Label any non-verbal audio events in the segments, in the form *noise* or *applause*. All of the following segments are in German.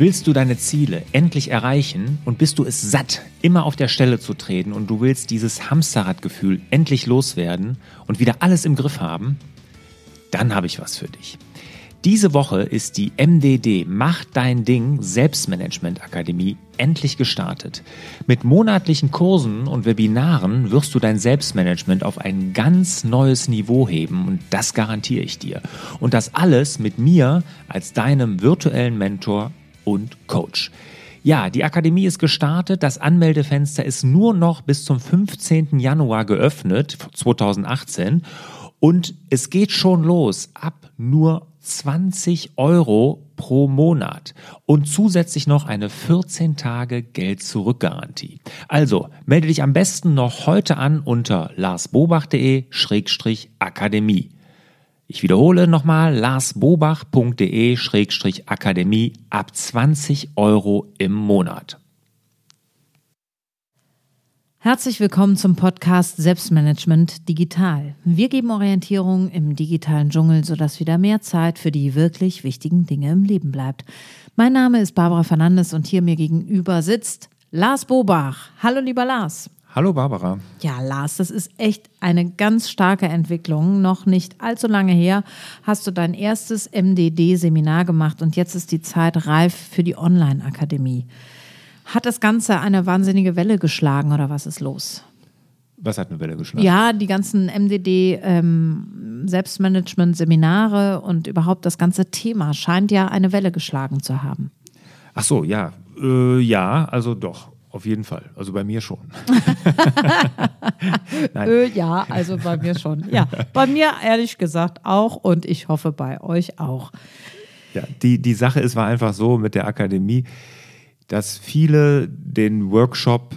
Willst du deine Ziele endlich erreichen und bist du es satt, immer auf der Stelle zu treten und du willst dieses Hamsterradgefühl endlich loswerden und wieder alles im Griff haben? Dann habe ich was für dich. Diese Woche ist die MDD Mach dein Ding Selbstmanagement Akademie endlich gestartet. Mit monatlichen Kursen und Webinaren wirst du dein Selbstmanagement auf ein ganz neues Niveau heben und das garantiere ich dir. Und das alles mit mir als deinem virtuellen Mentor und Coach. Ja, die Akademie ist gestartet. Das Anmeldefenster ist nur noch bis zum 15. Januar geöffnet, 2018. Und es geht schon los ab nur 20 Euro pro Monat und zusätzlich noch eine 14 Tage Geld-Zurück-Garantie. Also melde dich am besten noch heute an unter larsbobach.de-akademie. Ich wiederhole nochmal larsbobach.de-akademie ab 20 Euro im Monat. Herzlich willkommen zum Podcast Selbstmanagement Digital. Wir geben Orientierung im digitalen Dschungel, sodass wieder mehr Zeit für die wirklich wichtigen Dinge im Leben bleibt. Mein Name ist Barbara Fernandes und hier mir gegenüber sitzt Lars Bobach. Hallo lieber Lars. Hallo Barbara. Ja, Lars, das ist echt eine ganz starke Entwicklung. Noch nicht allzu lange her hast du dein erstes MDD-Seminar gemacht und jetzt ist die Zeit reif für die Online-Akademie. Hat das Ganze eine wahnsinnige Welle geschlagen oder was ist los? Was hat eine Welle geschlagen? Ja, die ganzen MDD ähm, und überhaupt das ganze Thema scheint ja eine Welle geschlagen zu haben. Ach so, ja. Äh, ja, also doch. Auf jeden Fall. Also bei mir schon. *laughs* äh, ja, also bei mir schon. Ja, bei mir ehrlich gesagt auch und ich hoffe bei euch auch. Ja, die, die Sache ist, war einfach so mit der Akademie, dass viele den Workshop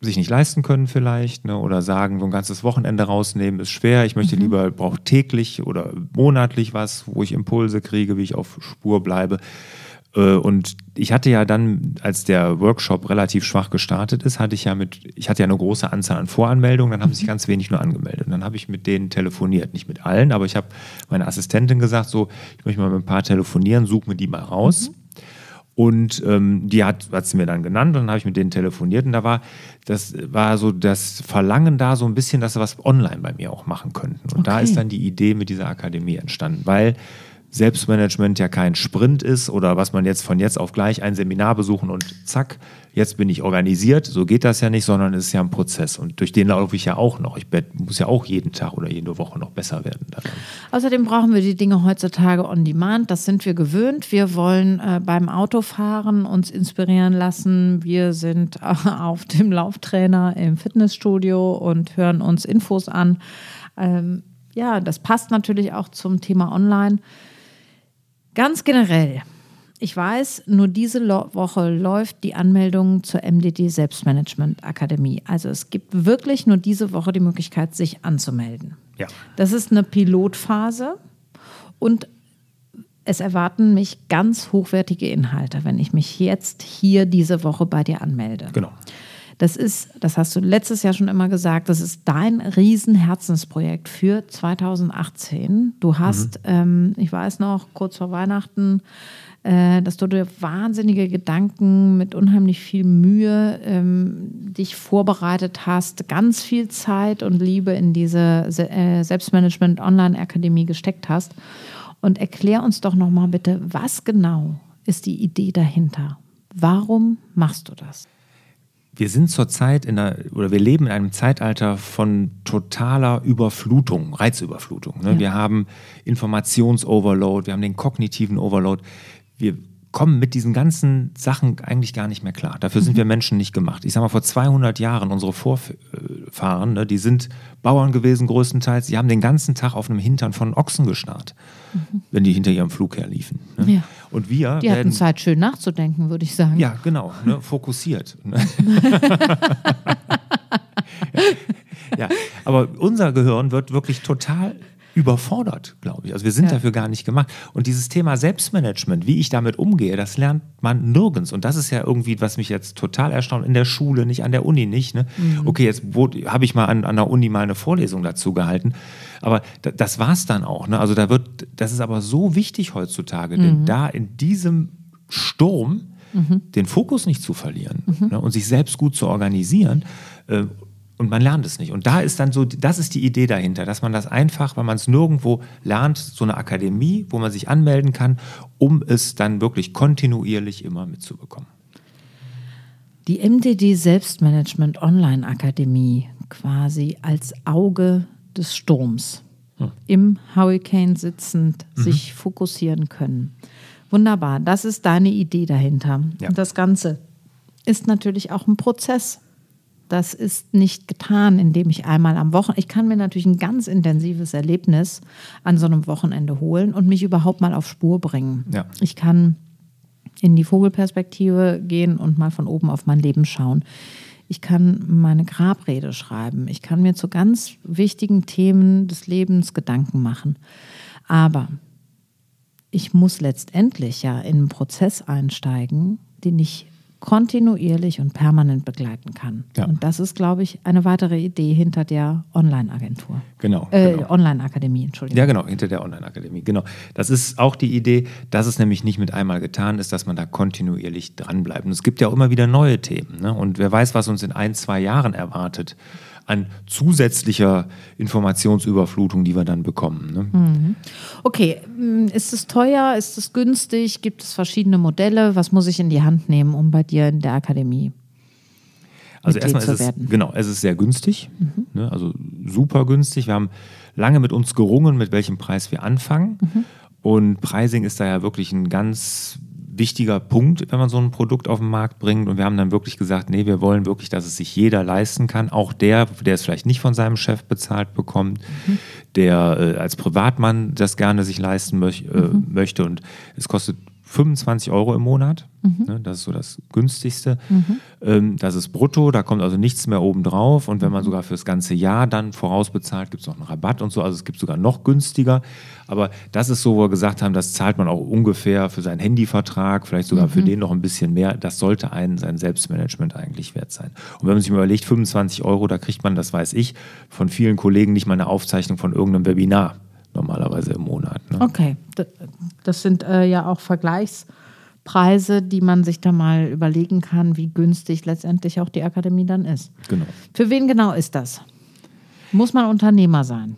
sich nicht leisten können vielleicht ne, oder sagen, so ein ganzes Wochenende rausnehmen ist schwer. Ich möchte mhm. lieber, brauche täglich oder monatlich was, wo ich Impulse kriege, wie ich auf Spur bleibe. Äh, und ich hatte ja dann, als der Workshop relativ schwach gestartet ist, hatte ich ja mit, ich hatte ja eine große Anzahl an Voranmeldungen, dann haben sich mhm. ganz wenig nur angemeldet. Und dann habe ich mit denen telefoniert, nicht mit allen, aber ich habe meiner Assistentin gesagt, so, ich möchte mal mit ein paar telefonieren, such mir die mal raus. Mhm. Und ähm, die hat, hat sie mir dann genannt und dann habe ich mit denen telefoniert und da war, das war so das Verlangen da so ein bisschen, dass sie was online bei mir auch machen könnten. Und okay. da ist dann die Idee mit dieser Akademie entstanden, weil Selbstmanagement ja kein Sprint ist oder was man jetzt von jetzt auf gleich ein Seminar besuchen und zack, jetzt bin ich organisiert. So geht das ja nicht, sondern es ist ja ein Prozess und durch den laufe ich ja auch noch. Ich muss ja auch jeden Tag oder jede Woche noch besser werden. Daran. Außerdem brauchen wir die Dinge heutzutage on demand. Das sind wir gewöhnt. Wir wollen äh, beim Autofahren uns inspirieren lassen. Wir sind äh, *laughs* auf dem Lauftrainer im Fitnessstudio und hören uns Infos an. Ähm, ja, das passt natürlich auch zum Thema Online. Ganz generell, ich weiß, nur diese Woche läuft die Anmeldung zur MDD Selbstmanagement Akademie. Also es gibt wirklich nur diese Woche die Möglichkeit, sich anzumelden. Ja. Das ist eine Pilotphase und es erwarten mich ganz hochwertige Inhalte, wenn ich mich jetzt hier diese Woche bei dir anmelde. Genau. Das ist, das hast du letztes Jahr schon immer gesagt, das ist dein Riesenherzensprojekt für 2018. Du hast, mhm. ähm, ich weiß noch, kurz vor Weihnachten, äh, dass du dir wahnsinnige Gedanken mit unheimlich viel Mühe ähm, dich vorbereitet hast, ganz viel Zeit und Liebe in diese Se äh, Selbstmanagement Online Akademie gesteckt hast. Und erklär uns doch nochmal bitte, was genau ist die Idee dahinter? Warum machst du das? Wir sind zurzeit in einer, oder wir leben in einem Zeitalter von totaler Überflutung, Reizüberflutung. Ne? Ja. Wir haben Informationsoverload, wir haben den kognitiven Overload. Wir kommen mit diesen ganzen Sachen eigentlich gar nicht mehr klar. Dafür sind mhm. wir Menschen nicht gemacht. Ich sage mal, vor 200 Jahren, unsere Vorfahren, ne, die sind Bauern gewesen größtenteils, die haben den ganzen Tag auf einem Hintern von Ochsen gestarrt, mhm. wenn die hinter ihrem Flug herliefen. Ne? Ja. Und wir die hatten Zeit, schön nachzudenken, würde ich sagen. Ja, genau, ne, fokussiert. Ne? *laughs* ja, aber unser Gehirn wird wirklich total überfordert, glaube ich. Also wir sind ja. dafür gar nicht gemacht. Und dieses Thema Selbstmanagement, wie ich damit umgehe, das lernt man nirgends. Und das ist ja irgendwie, was mich jetzt total erstaunt, in der Schule nicht, an der Uni nicht. Ne? Mhm. Okay, jetzt habe ich mal an, an der Uni mal eine Vorlesung dazu gehalten. Aber da, das war es dann auch. Ne? Also da wird, das ist aber so wichtig heutzutage, denn mhm. da in diesem Sturm den Fokus nicht zu verlieren ne, und sich selbst gut zu organisieren. Äh, und man lernt es nicht. Und da ist dann so, das ist die Idee dahinter, dass man das einfach, weil man es nirgendwo lernt, so eine Akademie, wo man sich anmelden kann, um es dann wirklich kontinuierlich immer mitzubekommen. Die MDD Selbstmanagement Online Akademie quasi als Auge des Sturms Hm. im Hurricane sitzend sich fokussieren können. Wunderbar, das ist deine Idee dahinter. Ja. Und das Ganze ist natürlich auch ein Prozess. Das ist nicht getan, indem ich einmal am Wochenende, ich kann mir natürlich ein ganz intensives Erlebnis an so einem Wochenende holen und mich überhaupt mal auf Spur bringen. Ja. Ich kann in die Vogelperspektive gehen und mal von oben auf mein Leben schauen. Ich kann meine Grabrede schreiben. Ich kann mir zu ganz wichtigen Themen des Lebens Gedanken machen. Aber ich muss letztendlich ja in einen Prozess einsteigen, den ich kontinuierlich und permanent begleiten kann. Ja. Und das ist, glaube ich, eine weitere Idee hinter der Online-Agentur. Genau. Äh, genau. Online-Akademie, Entschuldigung. Ja, genau, hinter der Online-Akademie. Genau. Das ist auch die Idee, dass es nämlich nicht mit einmal getan ist, dass man da kontinuierlich dranbleibt. Und es gibt ja auch immer wieder neue Themen. Ne? Und wer weiß, was uns in ein, zwei Jahren erwartet an zusätzlicher Informationsüberflutung, die wir dann bekommen. Ne? Okay, mm, ist es teuer? Ist es günstig? Gibt es verschiedene Modelle? Was muss ich in die Hand nehmen, um bei dir in der Akademie? Also erstmal ist es, werden. Mhm. genau, es ist sehr günstig, ne? also super günstig. Wir haben lange mit uns gerungen, mit welchem Preis wir anfangen. Mhm. Und Pricing ist da ja wirklich ein ganz wichtiger Punkt, wenn man so ein Produkt auf den Markt bringt. Und wir haben dann wirklich gesagt, nee, wir wollen wirklich, dass es sich jeder leisten kann. Auch der, der es vielleicht nicht von seinem Chef bezahlt bekommt, Mhm. der äh, als Privatmann das gerne sich leisten möch, äh, Mhm. möchte. Und es kostet 25 Euro im Monat. Mhm. Ne, das ist so das günstigste. Ähm, das ist brutto, da kommt also nichts mehr oben drauf. Und wenn Mhm. man sogar fürs ganze Jahr dann vorausbezahlt, gibt es noch einen Rabatt und so. Also es gibt sogar noch günstiger. Aber das ist so, wo wir gesagt haben, das zahlt man auch ungefähr für seinen Handyvertrag, vielleicht sogar Mhm. für den noch ein bisschen mehr. Das sollte einen sein Selbstmanagement eigentlich wert sein. Und wenn man sich mal überlegt, 25 Euro, da kriegt man, das weiß ich, von vielen Kollegen nicht mal eine Aufzeichnung von irgendeinem Webinar normalerweise im Monat. Ne? Okay, das sind äh, ja auch Vergleichspreise, die man sich da mal überlegen kann, wie günstig letztendlich auch die Akademie dann ist. Genau. Für wen genau ist das? Muss man Unternehmer sein?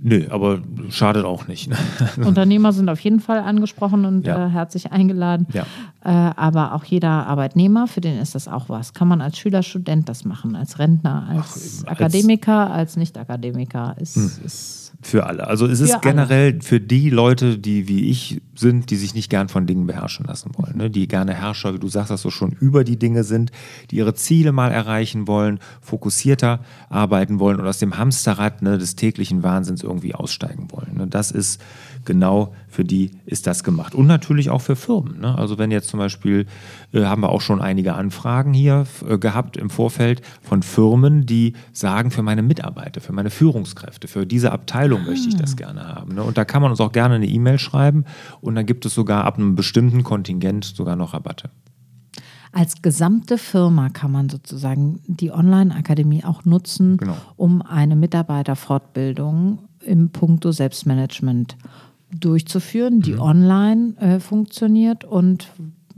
Nö, aber schadet auch nicht. Ne? Unternehmer sind auf jeden Fall angesprochen und Ja. äh, herzlich eingeladen. Ja. Äh, aber auch jeder Arbeitnehmer, für den ist das auch was. Kann man als Schüler, Student das machen, als Rentner, als, Ach, als- Hm. Akademiker, als Nicht-Akademiker. Ist, ist Für alle. Also es ist alle. generell für die Leute, die wie ich sind, die sich nicht gern von Dingen beherrschen lassen wollen. Ne? Die gerne Herrscher, wie du sagst, dass so schon über die Dinge sind, die ihre Ziele mal erreichen wollen, fokussierter arbeiten wollen und aus dem Hamsterrad ne, des täglichen Wahnsinns irgendwie aussteigen wollen. Ne? Das ist genau für die ist das gemacht. Und natürlich auch für Firmen. Ne? Also wenn jetzt zum Beispiel, äh, haben wir auch schon einige Anfragen hier äh, gehabt im Vorfeld von Firmen, die sagen, für meine Mitarbeiter, für meine Führungskräfte, für diese Abteilung möchte ich das gerne haben. Ne? Und da kann man uns auch gerne eine E-Mail schreiben und dann gibt es sogar ab einem bestimmten Kontingent sogar noch Rabatte. Als gesamte Firma kann man sozusagen die Online-Akademie auch nutzen, Genau. um eine Mitarbeiterfortbildung im Punkto Selbstmanagement durchzuführen, die online äh, funktioniert. Und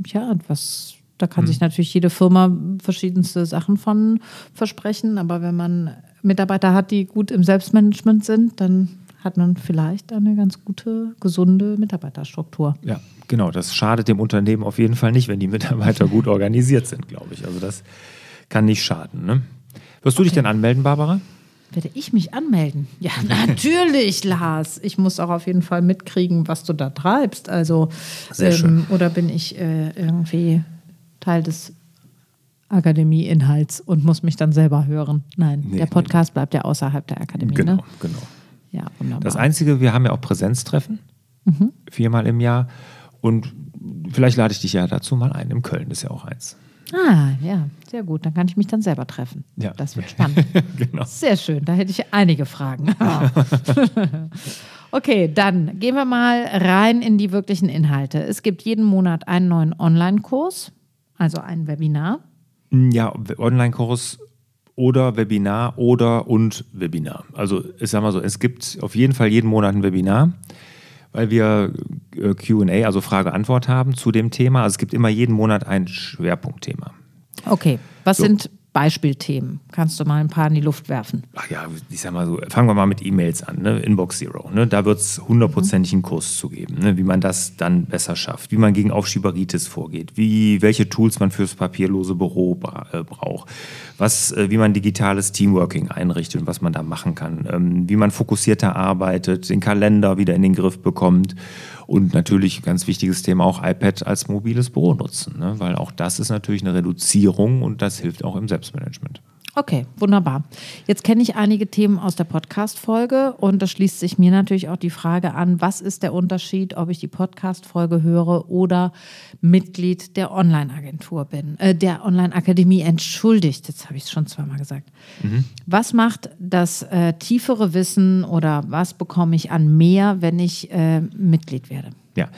ja, was, da kann sich natürlich jede Firma verschiedenste Sachen von versprechen. Aber wenn man Mitarbeiter hat, die gut im Selbstmanagement sind, dann hat man vielleicht eine ganz gute, gesunde Mitarbeiterstruktur. Ja, genau. Das schadet dem Unternehmen auf jeden Fall nicht, wenn die Mitarbeiter gut organisiert sind, glaube ich. Also das kann nicht schaden. Ne? Wirst du dich denn anmelden, Barbara? Werde ich mich anmelden? *laughs* Ja, natürlich, Lars. Ich muss auch auf jeden Fall mitkriegen, was du da treibst. Also, Sehr schön. oder bin ich äh, irgendwie Teil des Akademie-Inhalts und muss mich dann selber hören? Nein, Nee, der Podcast bleibt ja außerhalb der Akademie. Genau, Ne? genau. Ja, wunderbar. Das Einzige, wir haben ja auch Präsenztreffen, viermal im Jahr. Und vielleicht lade ich dich ja dazu mal ein. Im Köln ist ja auch eins. Ah, ja, sehr gut. Dann kann ich mich dann selber treffen. Ja. Das wird spannend. *laughs* Genau. Sehr schön, da hätte ich einige Fragen. *laughs* *laughs* okay, dann gehen wir mal rein in die wirklichen Inhalte. Es gibt jeden Monat einen neuen Online-Kurs, also ein Webinar. Ja, Online-Kurs oder Webinar oder und Webinar. Also ich sag mal so, es gibt auf jeden Fall jeden Monat ein Webinar, weil wir äh, QA, also Frage-Antwort haben zu dem Thema. Also es gibt immer jeden Monat ein Schwerpunktthema. Okay, was so. sind Beispielthemen. Kannst du mal ein paar in die Luft werfen? Ach ja, ich sag mal so, fangen wir mal mit E-Mails an, ne? Inbox Zero. Ne? Da wird es hundertprozentig einen Kurs zu geben, ne? wie man das dann besser schafft, wie man gegen Aufschieberitis vorgeht, wie, welche Tools man fürs papierlose Büro äh, braucht, was, äh, wie man digitales Teamworking einrichtet und was man da machen kann, ähm, wie man fokussierter arbeitet, den Kalender wieder in den Griff bekommt und natürlich ganz wichtiges Thema auch iPad als mobiles Büro nutzen, ne? weil auch das ist natürlich eine Reduzierung und das hilft auch im Selbstmanagement. Okay, wunderbar. Jetzt kenne ich einige Themen aus der Podcast-Folge und da schließt sich mir natürlich auch die Frage an, was ist der Unterschied, ob ich die Podcast-Folge höre oder Mitglied der Online-Agentur bin, äh, der Online-Akademie, entschuldigt, jetzt habe ich es schon zweimal gesagt. Mhm. Was macht das äh, tiefere Wissen oder was bekomme ich an mehr, wenn ich äh, Mitglied werde? Ja,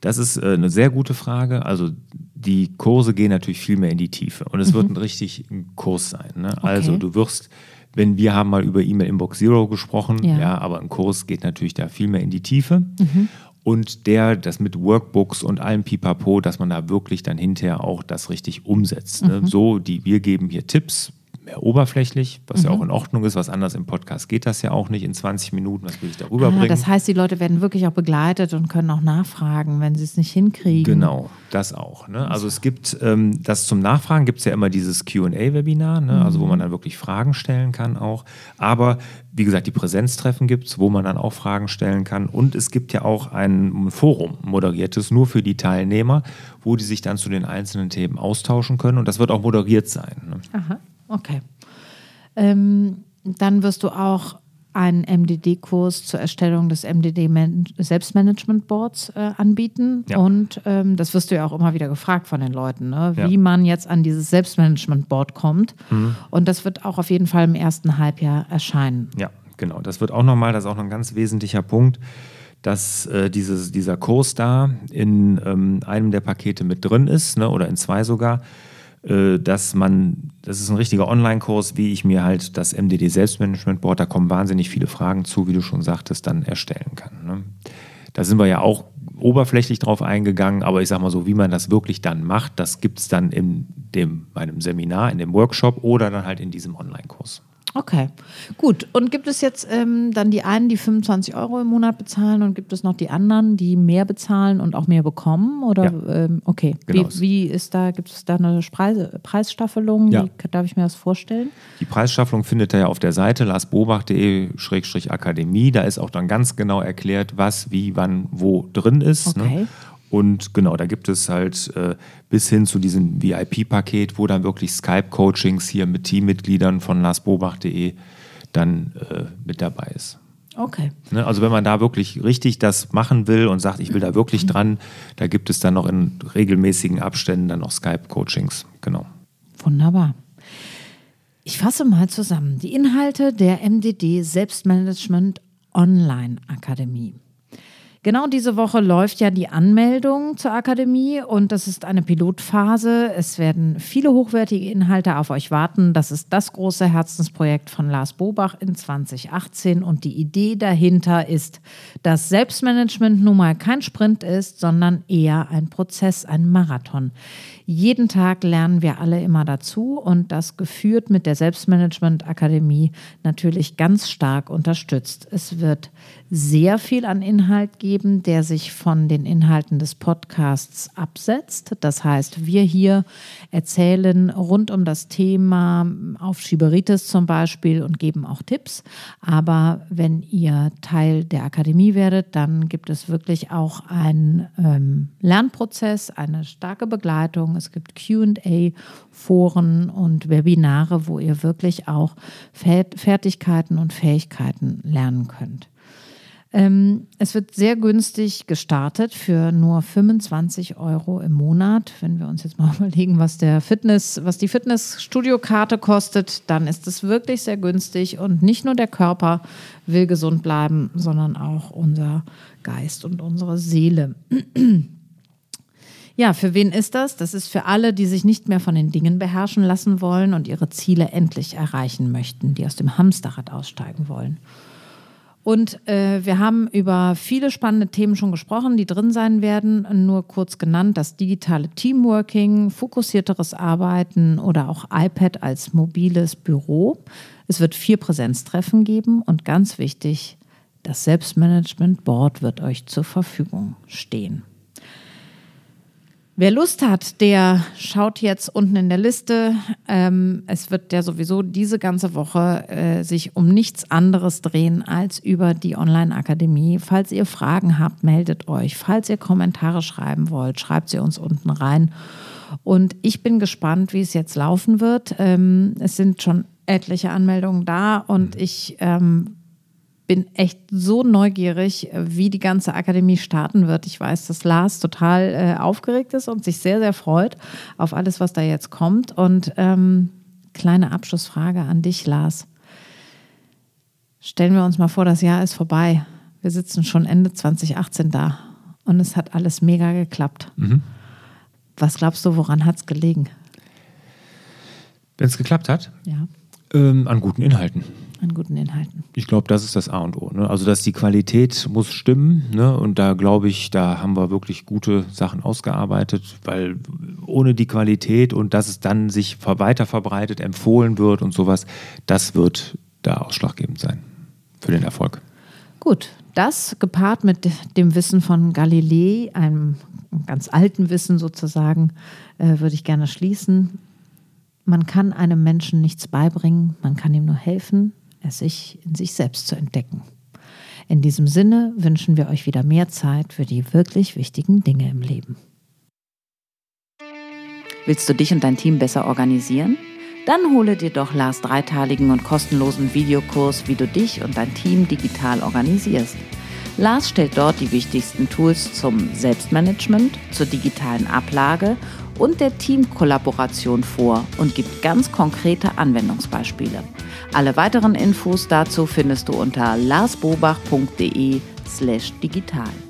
das ist äh, eine sehr gute Frage. Also die Kurse gehen natürlich viel mehr in die Tiefe und es mhm. wird ein richtig Kurs sein. Ne? Okay. Also du wirst, wenn wir haben mal über E-Mail Inbox Zero gesprochen, ja. ja. aber ein Kurs geht natürlich da viel mehr in die Tiefe. Mhm. Und der, das mit Workbooks und allem Pipapo, dass man da wirklich dann hinterher auch das richtig umsetzt. Ne? Mhm. So, die, wir geben hier Tipps, mehr oberflächlich, was mhm. ja auch in Ordnung ist. Was anders im Podcast geht das ja auch nicht in 20 Minuten. Was will ich darüber ah, bringen? Das heißt, die Leute werden wirklich auch begleitet und können auch nachfragen, wenn sie es nicht hinkriegen. Genau, das auch. Ne? Also es gibt ähm, das zum Nachfragen gibt es ja immer dieses QA-Webinar, ne? also wo man dann wirklich Fragen stellen kann auch. Aber wie gesagt, die Präsenztreffen gibt es, wo man dann auch Fragen stellen kann. Und es gibt ja auch ein Forum, moderiertes, nur für die Teilnehmer, wo die sich dann zu den einzelnen Themen austauschen können. Und das wird auch moderiert sein. Ne? Aha. Okay. Ähm, dann wirst du auch einen MDD-Kurs zur Erstellung des MDD Selbstmanagement Boards äh, anbieten. Ja. Und ähm, das wirst du ja auch immer wieder gefragt von den Leuten, ne? wie ja. man jetzt an dieses Selbstmanagement Board kommt. Mhm. Und das wird auch auf jeden Fall im ersten Halbjahr erscheinen. Ja, genau. Das wird auch nochmal, das ist auch noch ein ganz wesentlicher Punkt, dass äh, dieses, dieser Kurs da in ähm, einem der Pakete mit drin ist, ne? oder in zwei sogar dass man, das ist ein richtiger Online-Kurs, wie ich mir halt das MDD Selbstmanagement Board, da kommen wahnsinnig viele Fragen zu, wie du schon sagtest, dann erstellen kann. Ne? Da sind wir ja auch oberflächlich drauf eingegangen, aber ich sag mal so, wie man das wirklich dann macht, das gibt es dann in dem, meinem Seminar, in dem Workshop oder dann halt in diesem Online-Kurs. Okay, gut. Und gibt es jetzt ähm, dann die einen, die 25 Euro im Monat bezahlen und gibt es noch die anderen, die mehr bezahlen und auch mehr bekommen? Oder ja. ähm, okay, genau. wie, wie, ist da, gibt es da eine Preis, Preisstaffelung? Ja. Wie darf ich mir das vorstellen? Die Preisstaffelung findet ihr ja auf der Seite larsbobach.de-akademie. Da ist auch dann ganz genau erklärt, was, wie, wann, wo drin ist. Ne? Okay. Ne? Und genau, da gibt es halt äh, bis hin zu diesem VIP-Paket, wo dann wirklich Skype-Coachings hier mit Teammitgliedern von larsbobach.de dann äh, mit dabei ist. Okay. Ne, also wenn man da wirklich richtig das machen will und sagt, ich will da wirklich mhm. dran, da gibt es dann noch in regelmäßigen Abständen dann noch Skype-Coachings. Genau. Wunderbar. Ich fasse mal zusammen. Die Inhalte der MDD Selbstmanagement Online Akademie. Genau diese Woche läuft ja die Anmeldung zur Akademie und das ist eine Pilotphase. Es werden viele hochwertige Inhalte auf euch warten. Das ist das große Herzensprojekt von Lars Bobach in 2018 und die Idee dahinter ist, dass Selbstmanagement nun mal kein Sprint ist, sondern eher ein Prozess, ein Marathon. Jeden Tag lernen wir alle immer dazu und das geführt mit der Selbstmanagement Akademie natürlich ganz stark unterstützt. Es wird sehr viel an Inhalt geben, der sich von den Inhalten des Podcasts absetzt. Das heißt, wir hier erzählen rund um das Thema Aufschieberitis zum Beispiel und geben auch Tipps. Aber wenn ihr Teil der Akademie werdet, dann gibt es wirklich auch einen ähm, Lernprozess, eine starke Begleitung. Es gibt QA, Foren und Webinare, wo ihr wirklich auch Fertigkeiten und Fähigkeiten lernen könnt. Ähm, es wird sehr günstig gestartet für nur 25 Euro im Monat. Wenn wir uns jetzt mal *laughs* überlegen, was der Fitness, was die Fitnessstudio-Karte kostet, dann ist es wirklich sehr günstig und nicht nur der Körper will gesund bleiben, sondern auch unser Geist und unsere Seele. *clears throat* Ja, für wen ist das? Das ist für alle, die sich nicht mehr von den Dingen beherrschen lassen wollen und ihre Ziele endlich erreichen möchten, die aus dem Hamsterrad aussteigen wollen. Und äh, wir haben über viele spannende Themen schon gesprochen, die drin sein werden. Nur kurz genannt, das digitale Teamworking, fokussierteres Arbeiten oder auch iPad als mobiles Büro. Es wird vier Präsenztreffen geben und ganz wichtig, das Selbstmanagement Board wird euch zur Verfügung stehen. Wer Lust hat, der schaut jetzt unten in der Liste. Ähm, es wird ja sowieso diese ganze Woche äh, sich um nichts anderes drehen als über die Online-Akademie. Falls ihr Fragen habt, meldet euch. Falls ihr Kommentare schreiben wollt, schreibt sie uns unten rein. Und ich bin gespannt, wie es jetzt laufen wird. Ähm, es sind schon etliche Anmeldungen da und mhm. ich ähm, bin echt so neugierig, wie die ganze Akademie starten wird. Ich weiß, dass Lars total äh, aufgeregt ist und sich sehr, sehr freut auf alles, was da jetzt kommt. Und ähm, kleine Abschlussfrage an dich, Lars. Stellen wir uns mal vor, das Jahr ist vorbei. Wir sitzen schon Ende 2018 da und es hat alles mega geklappt. Mhm. Was glaubst du, woran hat es gelegen? Wenn es geklappt hat? Ja. Ähm, an guten Inhalten an guten Inhalten. Ich glaube, das ist das A und O. Ne? Also, dass die Qualität muss stimmen. Ne? Und da glaube ich, da haben wir wirklich gute Sachen ausgearbeitet, weil ohne die Qualität und dass es dann sich weiter verbreitet, empfohlen wird und sowas, das wird da ausschlaggebend sein für den Erfolg. Gut, das gepaart mit dem Wissen von Galilei, einem ganz alten Wissen sozusagen, äh, würde ich gerne schließen. Man kann einem Menschen nichts beibringen, man kann ihm nur helfen, es sich in sich selbst zu entdecken. In diesem Sinne wünschen wir euch wieder mehr Zeit für die wirklich wichtigen Dinge im Leben. Willst du dich und dein Team besser organisieren? Dann hole dir doch Lars dreiteiligen und kostenlosen Videokurs, wie du dich und dein Team digital organisierst. Lars stellt dort die wichtigsten Tools zum Selbstmanagement, zur digitalen Ablage und der Teamkollaboration vor und gibt ganz konkrete Anwendungsbeispiele. Alle weiteren Infos dazu findest du unter larsbobach.de slash digital.